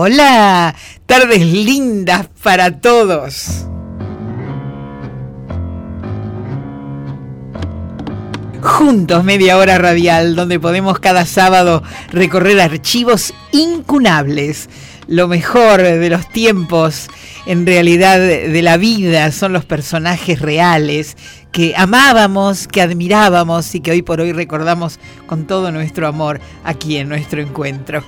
hola. Tardes lindas para todos. Juntos, media hora radial, donde podemos cada sábado recorrer archivos incunables. Lo mejor de los tiempos, en realidad de la vida, son los personajes reales que amábamos, que admirábamos y que hoy por hoy recordamos con todo nuestro amor aquí en nuestro encuentro.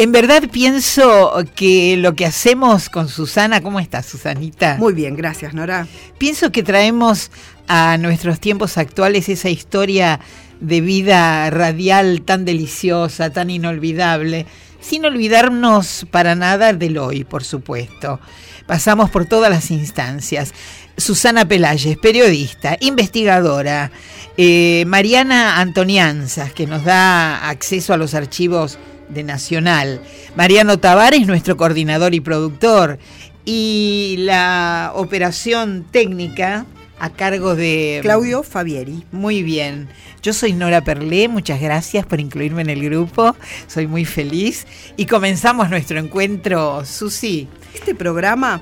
En verdad pienso que lo que hacemos con Susana, ¿cómo estás Susanita? Muy bien, gracias Nora. Pienso que traemos a nuestros tiempos actuales esa historia de vida radial tan deliciosa, tan inolvidable, sin olvidarnos para nada del hoy, por supuesto. Pasamos por todas las instancias. Susana Pelayes, periodista, investigadora, eh, Mariana Antonianzas, que nos da acceso a los archivos de Nacional. Mariano Tavares, nuestro coordinador y productor. Y la operación técnica a cargo de... Claudio Fabieri. Muy bien. Yo soy Nora Perlé, muchas gracias por incluirme en el grupo, soy muy feliz. Y comenzamos nuestro encuentro, Susi. Este programa,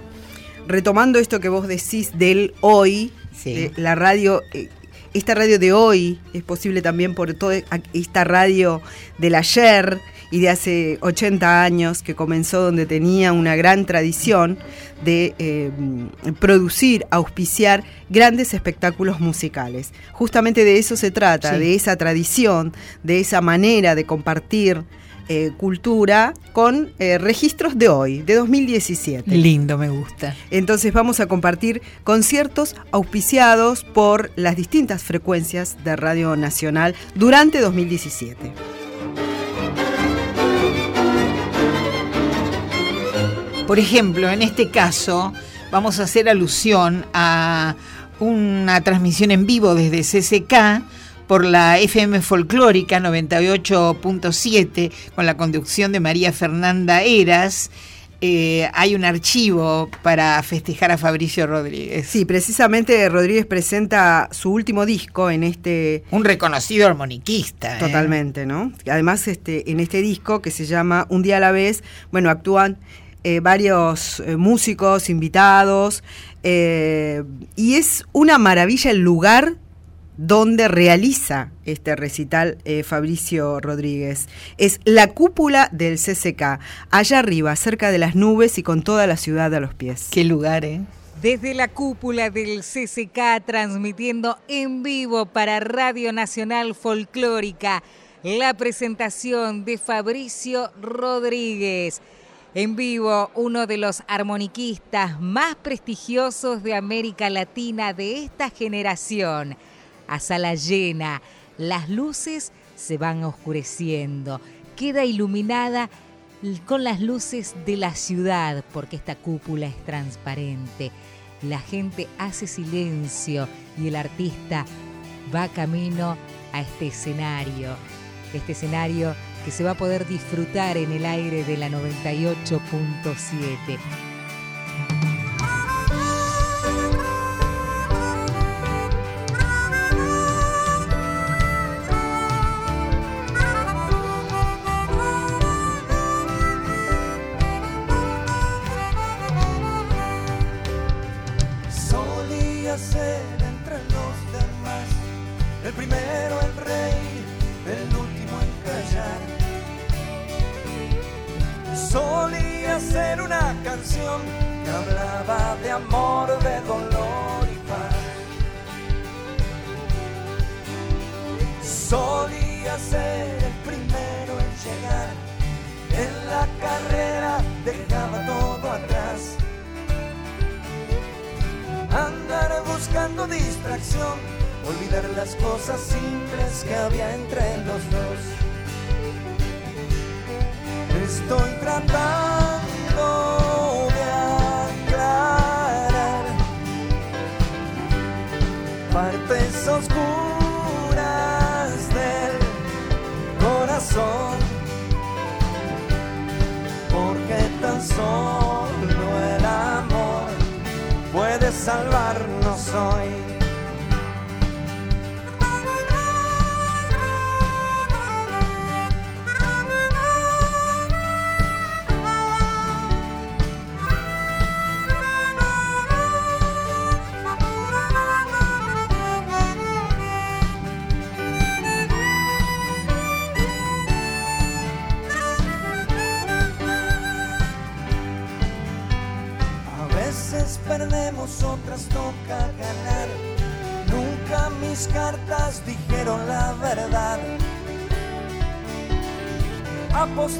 retomando esto que vos decís del hoy, la radio eh, esta radio de hoy es posible también por toda esta radio del ayer y de hace 80 años que comenzó donde tenía una gran tradición de eh, producir, auspiciar grandes espectáculos musicales. Justamente de eso se trata, de esa tradición, de esa manera de compartir eh, cultura con eh, registros de hoy, de 2017. Lindo, me gusta. Entonces vamos a compartir conciertos auspiciados por las distintas frecuencias de Radio Nacional durante 2017. Por ejemplo, en este caso vamos a hacer alusión a una transmisión en vivo desde CCK por la FM Folclórica 98.7 con la conducción de María Fernanda Eras. Eh, hay un archivo para festejar a Fabricio Rodríguez. Sí, precisamente Rodríguez presenta su último disco en este... Un reconocido armoniquista. ¿eh? Totalmente, ¿no? Además, este, en este disco que se llama Un día a la vez, bueno, actúan eh, varios músicos invitados y es una maravilla el lugar donde realiza este recital Fabricio Rodríguez. Es la cúpula del CCK, allá arriba, cerca de las nubes y con toda la ciudad a los pies. Qué lugar, ¿eh? Desde la cúpula del CCK, transmitiendo en vivo para Radio Nacional Folclórica, la presentación de Fabricio Rodríguez. En vivo, uno de los armoniquistas más prestigiosos de América Latina de esta generación. A sala llena, las luces se van oscureciendo. Queda iluminada con las luces de la ciudad, porque esta cúpula es transparente. La gente hace silencio y el artista va camino a este escenario. Este escenario que se va a poder disfrutar en el aire de la 98.7. de dolor y paz. Solía ser el primero en llegar, en la carrera dejaba todo atrás. Andar buscando distracción, olvidar las cosas simples que había entre los dos estoy tratando partes oscuras del corazón, porque tan solo el amor puede salvarnos hoy.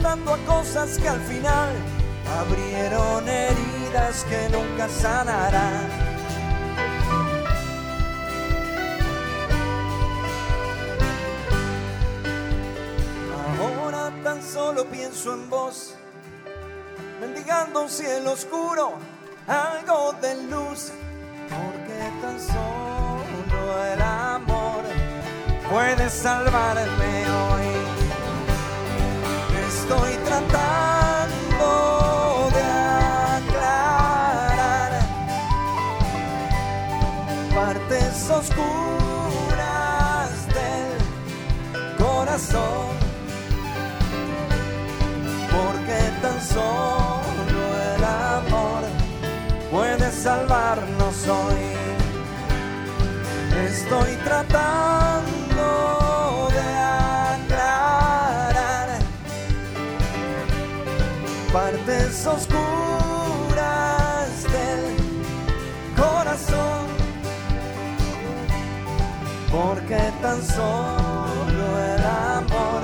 A cosas que al final abrieron heridas que nunca sanarán. solo pienso en vos, mendigando un cielo oscuro, algo de luz, porque tan solo el amor puede salvarme. Estoy tratando de aclarar partes oscuras del corazón solo el amor puede salvarnos hoy. Estoy tratando partes oscuras del corazón, porque tan solo el amor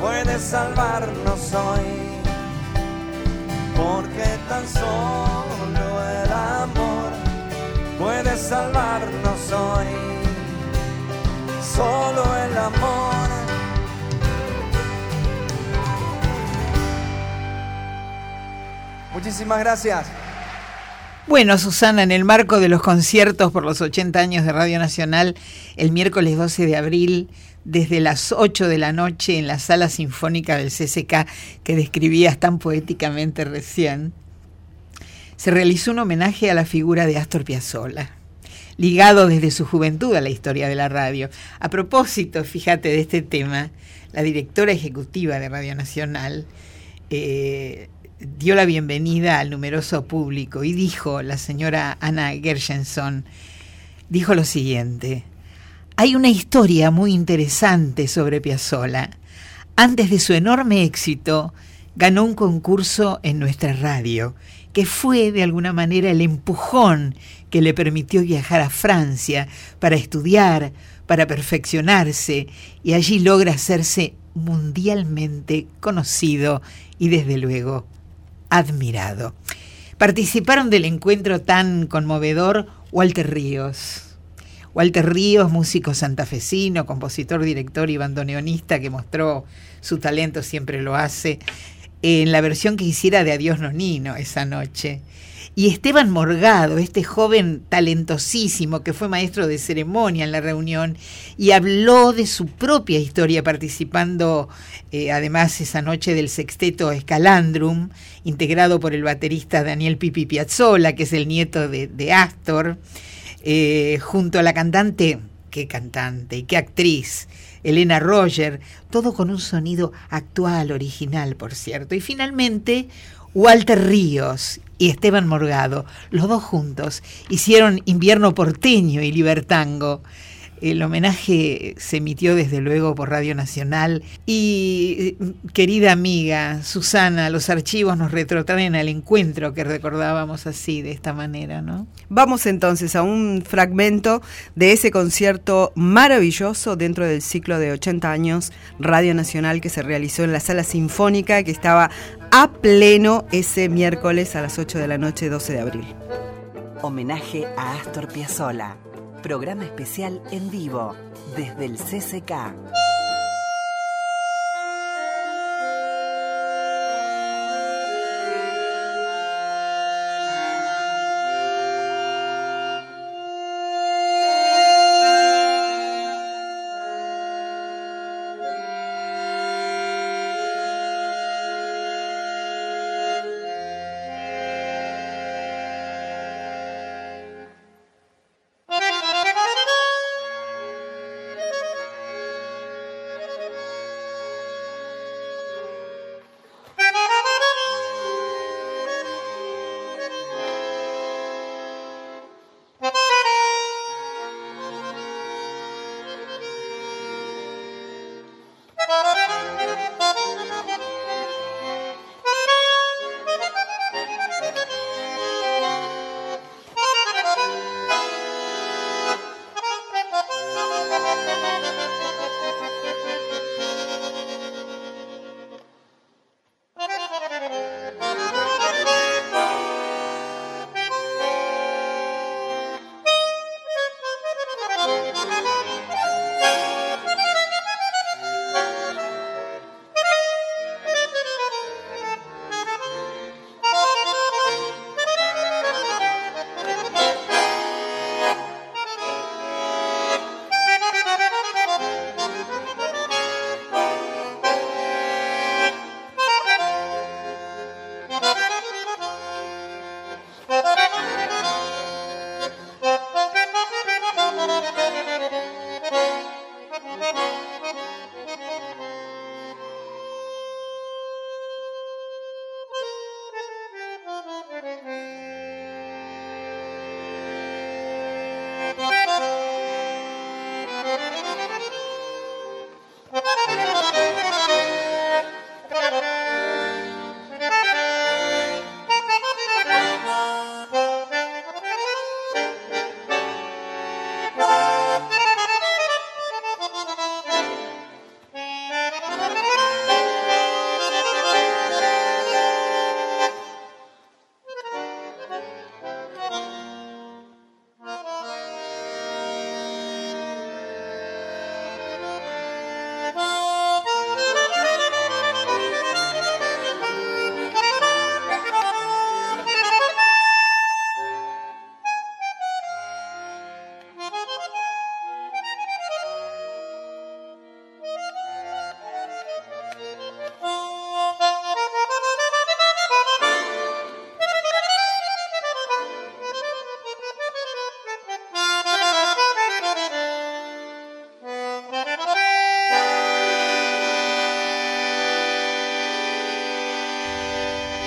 puede salvarnos hoy porque tan solo el amor puede salvarnos hoy. Solo el amor. Muchísimas gracias. Bueno, Susana, en el marco de los conciertos por los 80 años de Radio Nacional, el miércoles 12 de abril desde las 8 de la noche en la sala sinfónica del CCK que describías tan poéticamente recién, se realizó un homenaje a la figura de Astor Piazzolla, ligado desde su juventud a la historia de la radio. A propósito, fíjate de este tema, la directora ejecutiva de Radio Nacional eh, dio la bienvenida al numeroso público y dijo, la señora Ana Gershenson, dijo lo siguiente, hay una historia muy interesante sobre Piazzolla. Antes de su enorme éxito, ganó un concurso en nuestra radio, que fue de alguna manera el empujón que le permitió viajar a Francia para estudiar, para perfeccionarse, y allí logra hacerse mundialmente conocido y desde luego admirado. Participaron del encuentro tan conmovedor Walter Ríos, Walter Ríos, músico santafesino, compositor, director y bandoneonista que mostró su talento, siempre lo hace, en la versión que hiciera de Adiós Nonino esa noche. Y Esteban Morgado, este joven talentosísimo que fue maestro de ceremonia en la reunión y habló de su propia historia participando eh, además esa noche del sexteto Escalandrum, integrado por el baterista Daniel Pipi Piazzolla, que es el nieto de, de Astor. Eh, junto a la cantante, qué cantante y qué actriz, Elena Roger, todo con un sonido actual, original, por cierto. Y finalmente, Walter Ríos y Esteban Morgado, los dos juntos, hicieron Invierno porteño y Libertango. El homenaje se emitió desde luego por Radio Nacional y querida amiga Susana, los archivos nos retrotraen al encuentro que recordábamos así, de esta manera, ¿no? Vamos entonces a un fragmento de ese concierto maravilloso dentro del ciclo de 80 años Radio Nacional que se realizó en la sala sinfónica que estaba a pleno ese miércoles a las 8 de la noche 12 de abril. Homenaje a Astor Piazzolla programa especial en vivo desde el CCK.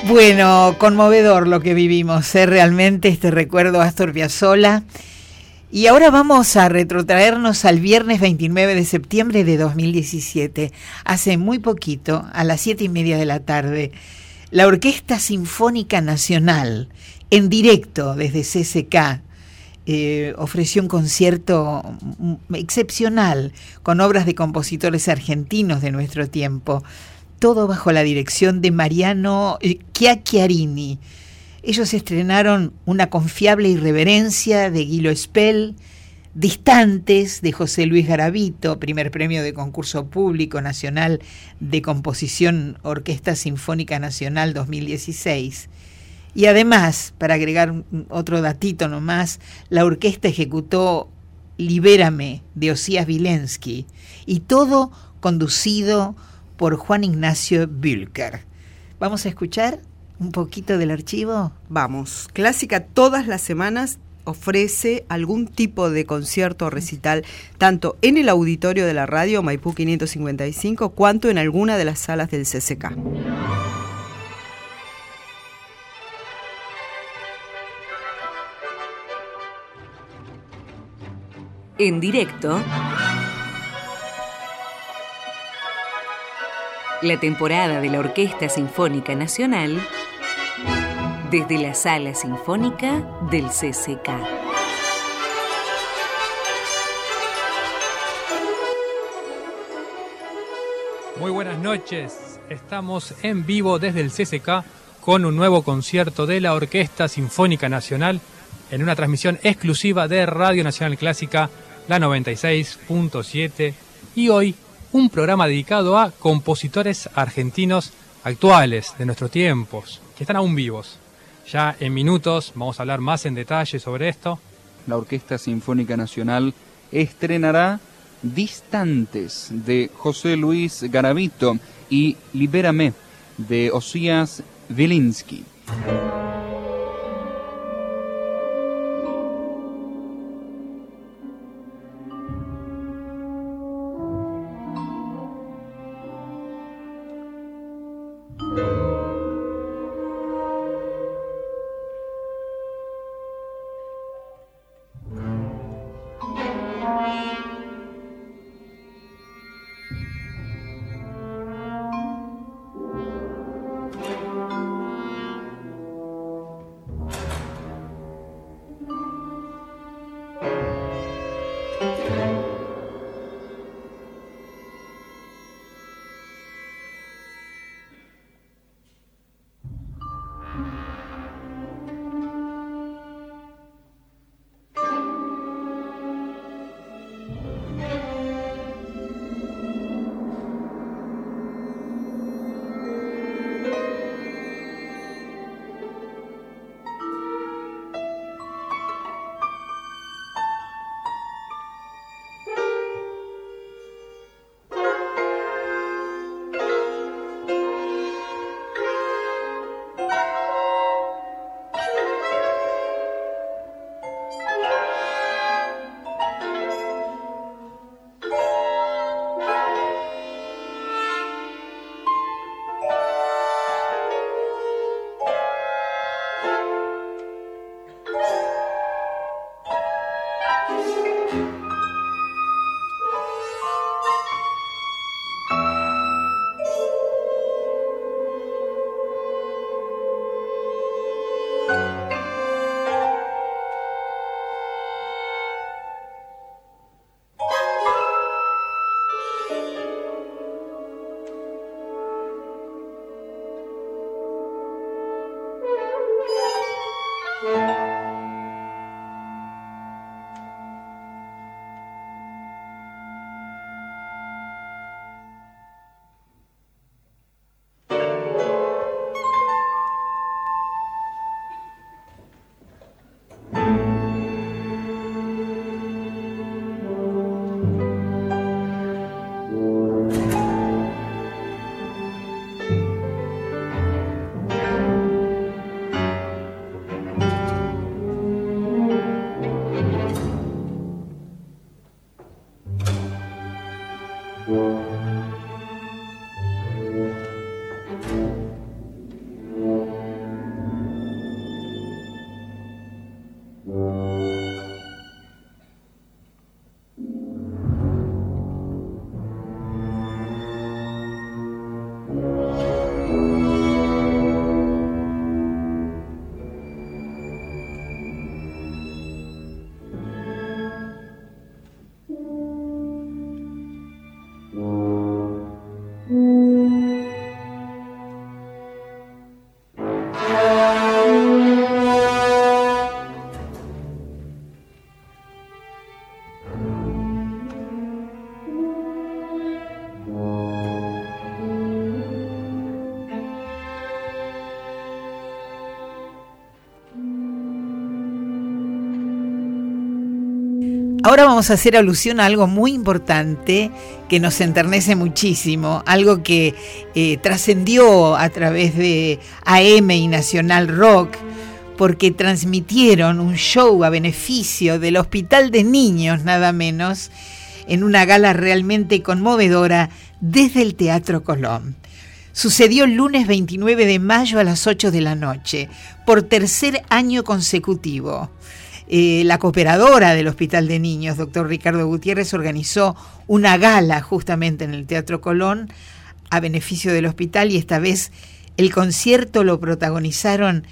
Bueno, conmovedor lo que vivimos, ¿eh? realmente este recuerdo a Astor Piazzolla. Y ahora vamos a retrotraernos al viernes 29 de septiembre de 2017, hace muy poquito, a las siete y media de la tarde, la Orquesta Sinfónica Nacional, en directo desde CCK, eh, ofreció un concierto excepcional con obras de compositores argentinos de nuestro tiempo todo bajo la dirección de Mariano eh, Chiacchiarini. Ellos estrenaron Una confiable irreverencia de Guilo Spell, Distantes de José Luis Garavito, primer premio de concurso público nacional de composición Orquesta Sinfónica Nacional 2016. Y además, para agregar otro datito nomás, la orquesta ejecutó Libérame de Osías Vilensky y todo conducido Juan Ignacio Bülker. ¿Vamos a escuchar un poquito del archivo? Vamos. Clásica todas las semanas ofrece algún tipo de concierto o recital, tanto en el auditorio de la radio Maipú 555, cuanto en alguna de las salas del CCK. En directo la temporada de la Orquesta Sinfónica Nacional desde la Sala Sinfónica del CCK. Muy buenas noches, estamos en vivo desde el CCK con un nuevo concierto de la Orquesta Sinfónica Nacional en una transmisión exclusiva de Radio Nacional Clásica, la 96.7, y hoy un programa dedicado a compositores argentinos actuales de nuestros tiempos, que están aún vivos. Ya en minutos vamos a hablar más en detalle sobre esto. La Orquesta Sinfónica Nacional estrenará Distantes de José Luis Garavito y Libérame de Osías Wilinski. Ahora vamos a hacer alusión a algo muy importante que nos enternece muchísimo, algo que eh, trascendió a través de AM y Nacional Rock, porque transmitieron un show a beneficio del Hospital de Niños, nada menos, en una gala realmente conmovedora desde el Teatro Colón. Sucedió el lunes 29 de mayo a las 8 de la noche, por tercer año consecutivo. Eh, la cooperadora del Hospital de Niños, doctor Ricardo Gutiérrez, organizó una gala justamente en el Teatro Colón a beneficio del hospital y esta vez el concierto lo protagonizaron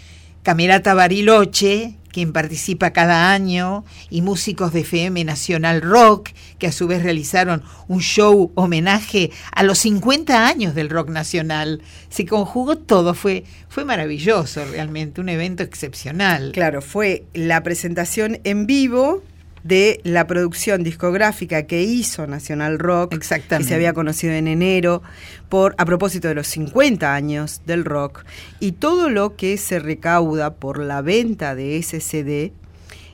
Camerata Bariloche, quien participa cada año, y músicos de FM Nacional Rock, que a su vez realizaron un show homenaje a los 50 años del rock nacional. Se conjugó todo, fue, fue maravilloso realmente, un evento excepcional. Claro, fue la presentación en vivo de la producción discográfica que hizo Nacional Rock, Exactamente. que se había conocido en enero, por, a propósito de los 50 años del rock, y todo lo que se recauda por la venta de ese CD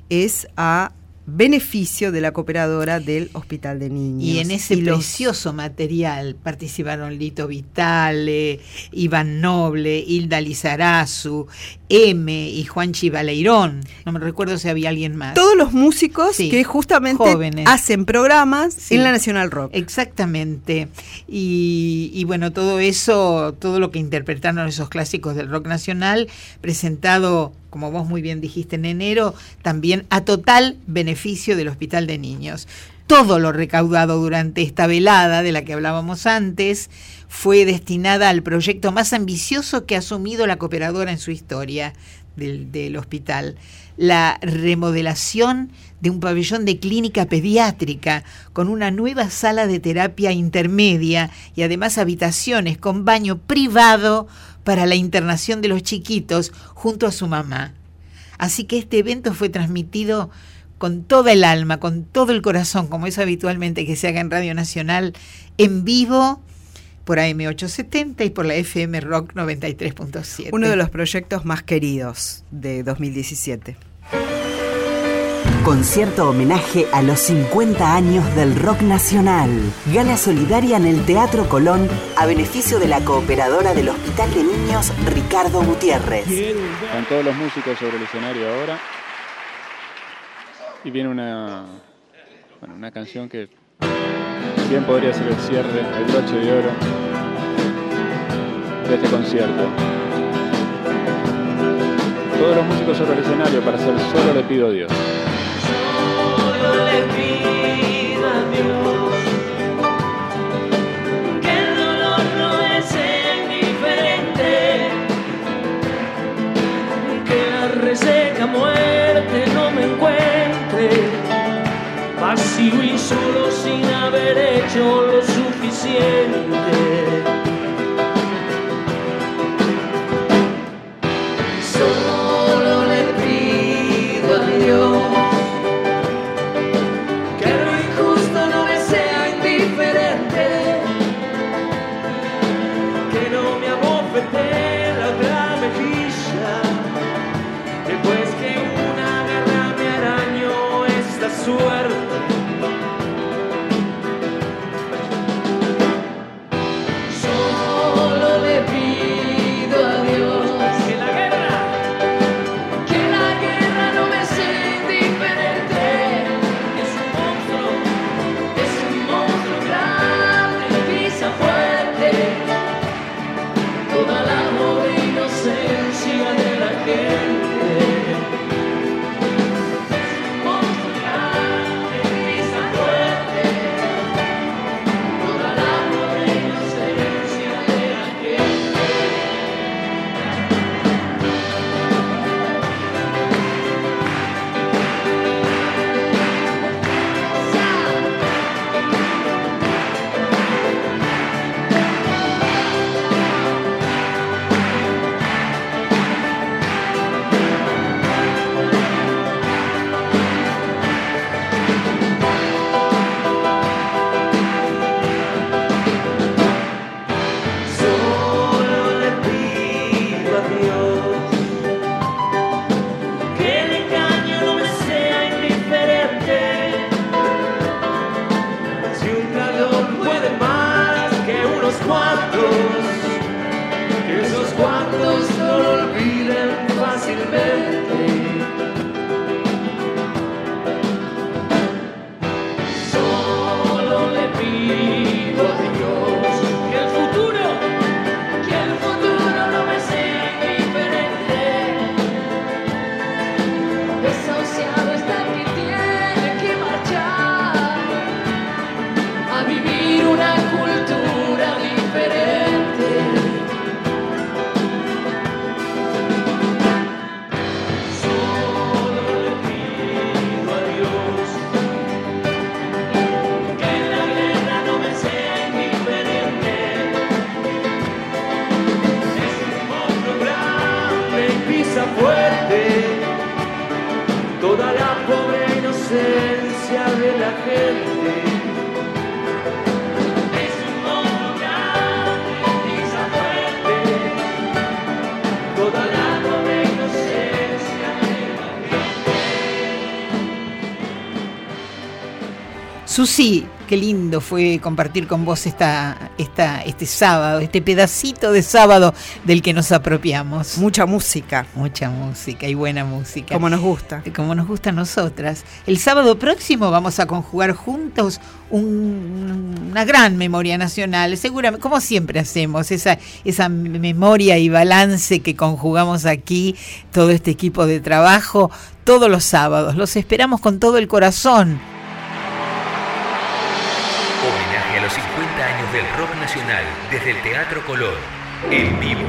es a beneficio de la cooperadora del Hospital de Niños. Y en ese Y los- precioso material participaron Lito Vitale, Iván Noble, Hilda Lizarazu, M y Juan Chivaleirón. No me recuerdo si había alguien más. todos los músicos Sí, que justamente jóvenes. hacen programas Sí. en la Nacional Rock. Exactamente. Y, y bueno, todo eso, todo lo que interpretaron esos clásicos del rock nacional, presentado, como vos muy bien dijiste, en enero, también a total beneficio del Hospital de Niños. Todo lo recaudado durante esta velada de la que hablábamos antes fue destinada al proyecto más ambicioso que ha asumido la cooperadora en su historia del, del hospital, la remodelación de un pabellón de clínica pediátrica con una nueva sala de terapia intermedia y además habitaciones con baño privado para la internación de los chiquitos junto a su mamá. Así que este evento fue transmitido con toda el alma, con todo el corazón, como es habitualmente que se haga en Radio Nacional, en vivo por AM870 y por la FM Rock 93.7. Uno de los proyectos más queridos de 2017. Concierto homenaje a los 50 años del rock nacional. Gala solidaria en el Teatro Colón a beneficio de la cooperadora del Hospital de Niños Ricardo Gutiérrez. Están todos los músicos sobre el escenario ahora. Y viene una, una canción que bien podría ser el cierre, el broche de oro de este concierto. Todos los músicos sobre el escenario para hacer Solo le pido Dios. Solo sin haber hecho Susi, qué lindo fue compartir con vos esta, esta, este sábado, este pedacito de sábado del que nos apropiamos. Mucha música. Mucha música y buena música. Como nos gusta. Como nos gusta a nosotras. El sábado próximo vamos a conjugar juntos una gran memoria nacional. Seguramente, como siempre hacemos, esa, esa memoria y balance que conjugamos aquí, todo este equipo de trabajo, todos los sábados. Los esperamos con todo el corazón. Del rock nacional desde el Teatro Colón, en vivo.